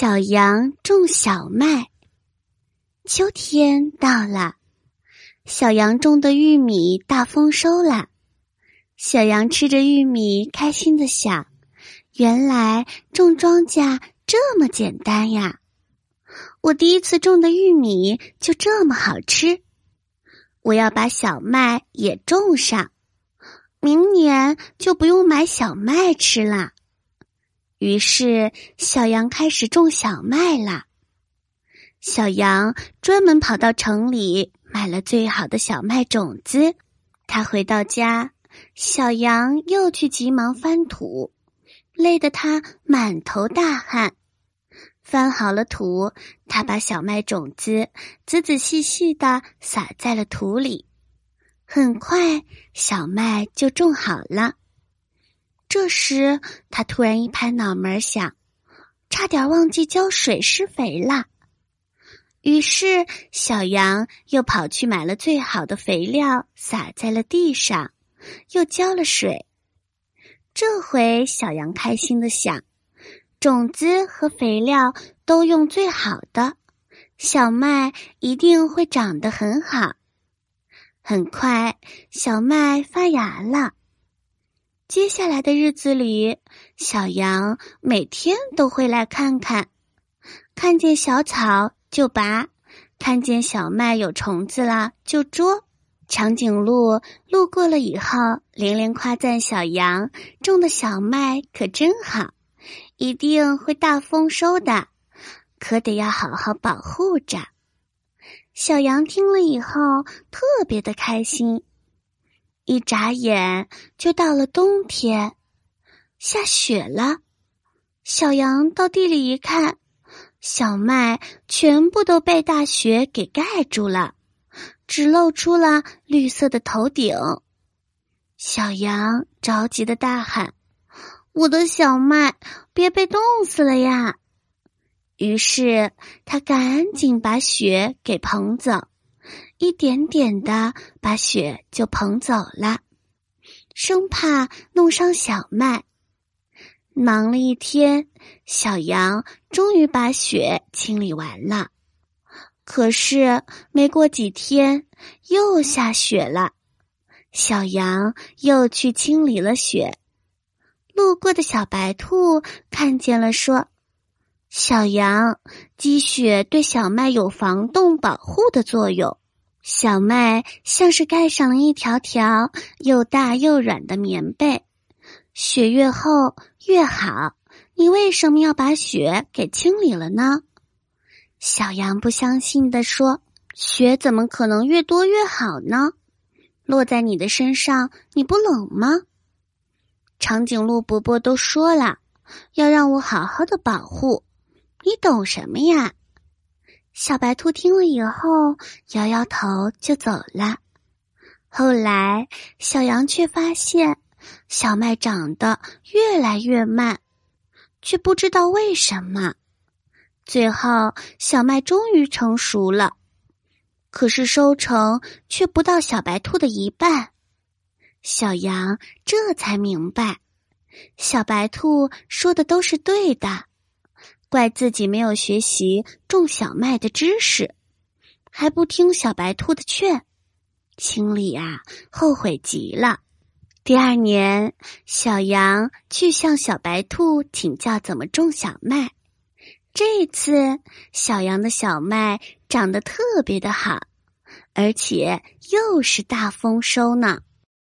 小羊种小麦。秋天到了，小羊种的玉米大丰收了。小羊吃着玉米，开心的想：“原来种庄稼这么简单呀！我第一次种的玉米就这么好吃。我要把小麦也种上，明年就不用买小麦吃了。”于是，小羊开始种小麦了。小羊专门跑到城里买了最好的小麦种子。他回到家，小羊又去急忙翻土，累得他满头大汗。翻好了土，他把小麦种子仔仔细细的撒在了土里。很快，小麦就种好了。这时，他突然一拍脑门，想，差点忘记浇水施肥了。于是，小羊又跑去买了最好的肥料，撒在了地上，又浇了水。这回，小羊开心的想，种子和肥料都用最好的，小麦一定会长得很好。很快，小麦发芽了。接下来的日子里，小羊每天都会来看看，看见小草就拔，看见小麦有虫子了就捉。长颈鹿路过了以后，连连夸赞小羊种的小麦可真好，一定会大丰收的，可得要好好保护着。小羊听了以后，特别的开心。一眨眼就到了冬天，下雪了。小羊到地里一看，小麦全部都被大雪给盖住了，只露出了绿色的头顶。小羊着急的大喊：“我的小麦，别被冻死了呀！”于是他赶紧把雪给捧走。一点点的把雪就捧走了，生怕弄伤小麦。忙了一天，小羊终于把雪清理完了。可是没过几天，又下雪了。小羊又去清理了雪。路过的小白兔看见了，说：“小羊，积雪对小麦有防冻保护的作用。”小麦像是盖上了一条条又大又软的棉被，雪越厚越好。你为什么要把雪给清理了呢？小羊不相信的说：“雪怎么可能越多越好呢？落在你的身上，你不冷吗？”长颈鹿伯伯都说了，要让我好好的保护，你懂什么呀？小白兔听了以后，摇摇头就走了。后来，小羊却发现小麦长得越来越慢，却不知道为什么。最后，小麦终于成熟了，可是收成却不到小白兔的一半。小羊这才明白，小白兔说的都是对的。怪自己没有学习种小麦的知识，还不听小白兔的劝，心里啊后悔极了。第二年，小羊去向小白兔请教怎么种小麦。这次，小羊的小麦长得特别的好，而且又是大丰收呢。